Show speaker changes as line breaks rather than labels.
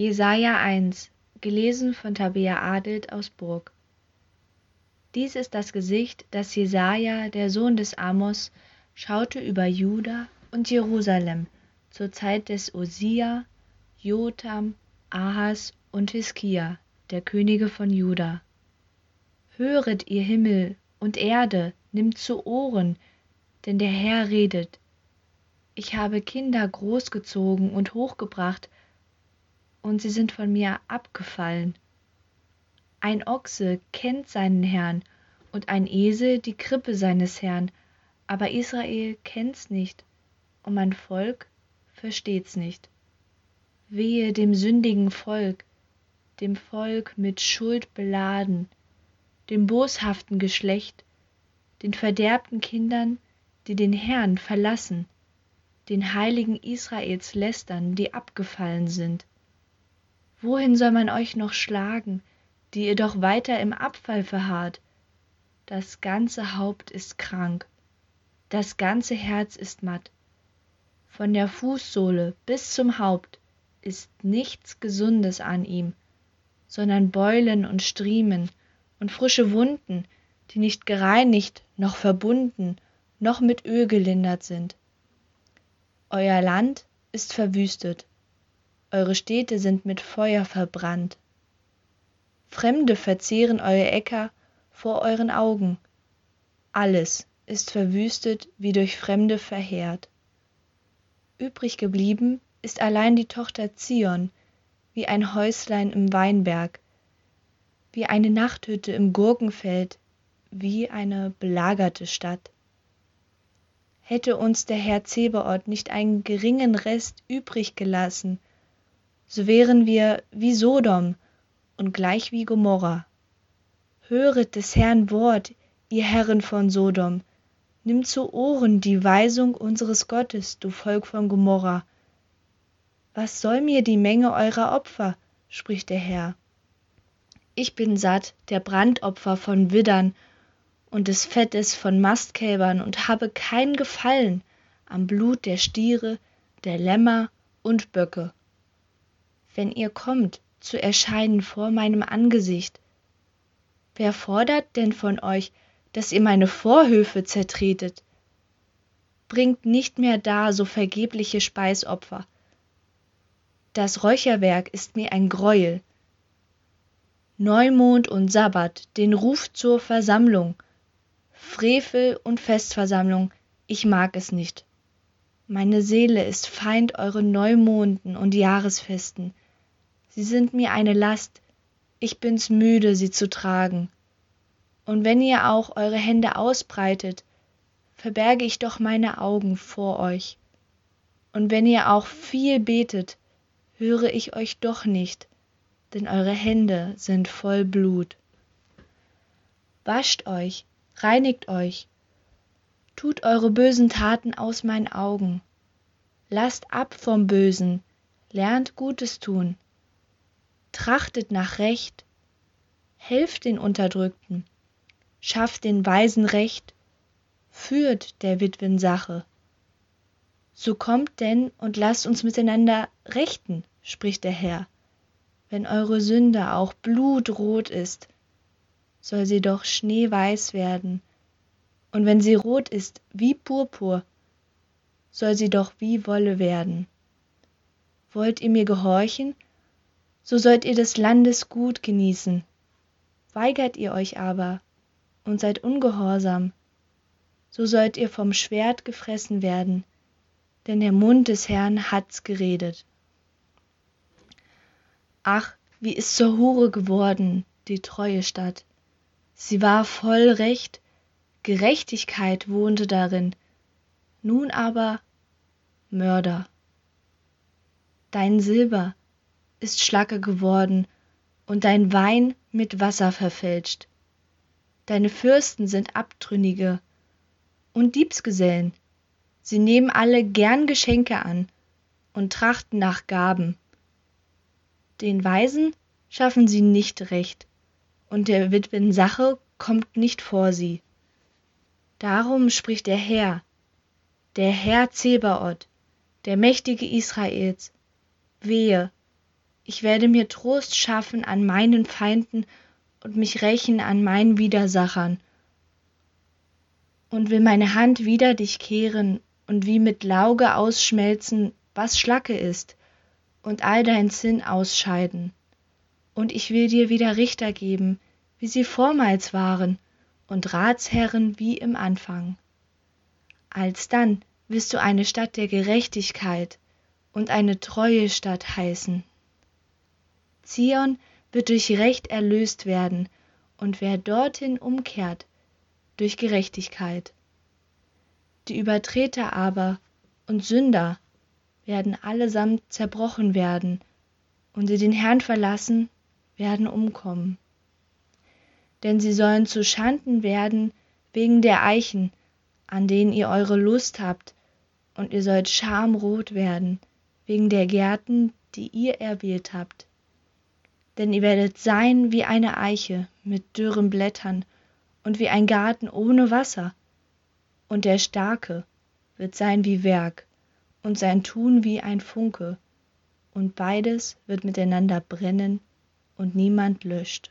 Jesaja 1, gelesen von Tabea Adelt aus Burg. Dies ist das Gesicht, das Jesaja, der Sohn des Amos, schaute über Juda und Jerusalem zur Zeit des Osia, Jotam, Ahas und Hiskia, der Könige von Juda. Höret, ihr Himmel und Erde, nimmt zu Ohren, denn der Herr redet. Ich habe Kinder großgezogen und hochgebracht, und sie sind von mir abgefallen. Ein Ochse kennt seinen Herrn und ein Esel die Krippe seines Herrn, aber Israel kennt's nicht und mein Volk versteht's nicht. Wehe dem sündigen Volk, dem Volk mit Schuld beladen, dem boshaften Geschlecht, den verderbten Kindern, die den Herrn verlassen, den Heiligen Israels lästern, die abgefallen sind. Wohin soll man euch noch schlagen, die ihr doch weiter im Abfall verharrt? Das ganze Haupt ist krank, das ganze Herz ist matt. Von der Fußsohle bis zum Haupt ist nichts Gesundes an ihm, sondern Beulen und Striemen und frische Wunden, die nicht gereinigt noch verbunden noch mit Öl gelindert sind. Euer Land ist verwüstet, eure Städte sind mit Feuer verbrannt. Fremde verzehren eure Äcker vor euren Augen. Alles ist verwüstet wie durch Fremde verheert. Übrig geblieben ist allein die Tochter Zion, wie ein Häuslein im Weinberg, wie eine Nachthütte im Gurkenfeld, wie eine belagerte Stadt. Hätte uns der Herr Zebaoth nicht einen geringen Rest übrig gelassen, so wären wir wie Sodom und gleich wie Gomorra. Höret des Herrn Wort, ihr Herren von Sodom, nimm zu Ohren die Weisung unseres Gottes, du Volk von Gomorra. Was soll mir die Menge eurer Opfer, spricht der Herr. Ich bin satt der Brandopfer von Widdern und des Fettes von Mastkälbern und habe kein Gefallen am Blut der Stiere, der Lämmer und Böcke wenn ihr kommt, zu erscheinen vor meinem Angesicht. Wer fordert denn von euch, dass ihr meine Vorhöfe zertretet? Bringt nicht mehr da so vergebliche Speisopfer. Das Räucherwerk ist mir ein Greuel. Neumond und Sabbat, den Ruf zur Versammlung, Frevel und Festversammlung, ich mag es nicht. Meine Seele ist Feind euren Neumonden und Jahresfesten. Sie sind mir eine Last, ich bin's müde, sie zu tragen. Und wenn ihr auch eure Hände ausbreitet, verberge ich doch meine Augen vor euch. Und wenn ihr auch viel betet, höre ich euch doch nicht, denn eure Hände sind voll Blut. Wascht euch, reinigt euch, tut eure bösen Taten aus meinen Augen. Lasst ab vom Bösen, lernt Gutes tun trachtet nach Recht, helft den Unterdrückten, schafft den Weisen Recht, führt der Witwen Sache. So kommt denn und lasst uns miteinander rechten, spricht der Herr. Wenn eure Sünde auch blutrot ist, soll sie doch schneeweiß werden, und wenn sie rot ist wie Purpur, soll sie doch wie Wolle werden. Wollt ihr mir gehorchen, so sollt ihr des Landes Gut genießen. Weigert ihr euch aber und seid ungehorsam, so sollt ihr vom Schwert gefressen werden, denn der Mund des Herrn hat's geredet. Ach, wie ist zur Hure geworden die treue Stadt. Sie war voll Recht, Gerechtigkeit wohnte darin, nun aber Mörder. Dein Silber, ist Schlacke geworden und dein Wein mit Wasser verfälscht. Deine Fürsten sind Abtrünnige und Diebsgesellen. Sie nehmen alle gern Geschenke an und trachten nach Gaben. Den Weisen schaffen sie nicht recht, und der Witwen Sache kommt nicht vor sie. Darum spricht der Herr, der Herr Zebaoth, der Mächtige Israels, wehe, Ich werde mir Trost schaffen an meinen Feinden und mich rächen an meinen Widersachern und will meine Hand wider dich kehren und wie mit Lauge ausschmelzen, was Schlacke ist, und all dein Sinn ausscheiden. Und ich will dir wieder Richter geben, wie sie vormals waren, und Ratsherren wie im Anfang. Alsdann wirst du eine Stadt der Gerechtigkeit und eine treue Stadt heißen. Zion wird durch Recht erlöst werden, und wer dorthin umkehrt, durch Gerechtigkeit. Die Übertreter aber und Sünder werden allesamt zerbrochen werden, und die den Herrn verlassen, werden umkommen. Denn sie sollen zu Schanden werden wegen der Eichen, an denen ihr eure Lust habt, und ihr sollt schamrot werden wegen der Gärten, die ihr erwählt habt. Denn ihr werdet sein wie eine Eiche mit dürren Blättern und wie ein Garten ohne Wasser. Und der Starke wird sein wie Werk und sein Tun wie ein Funke, und beides wird miteinander brennen, und niemand löscht.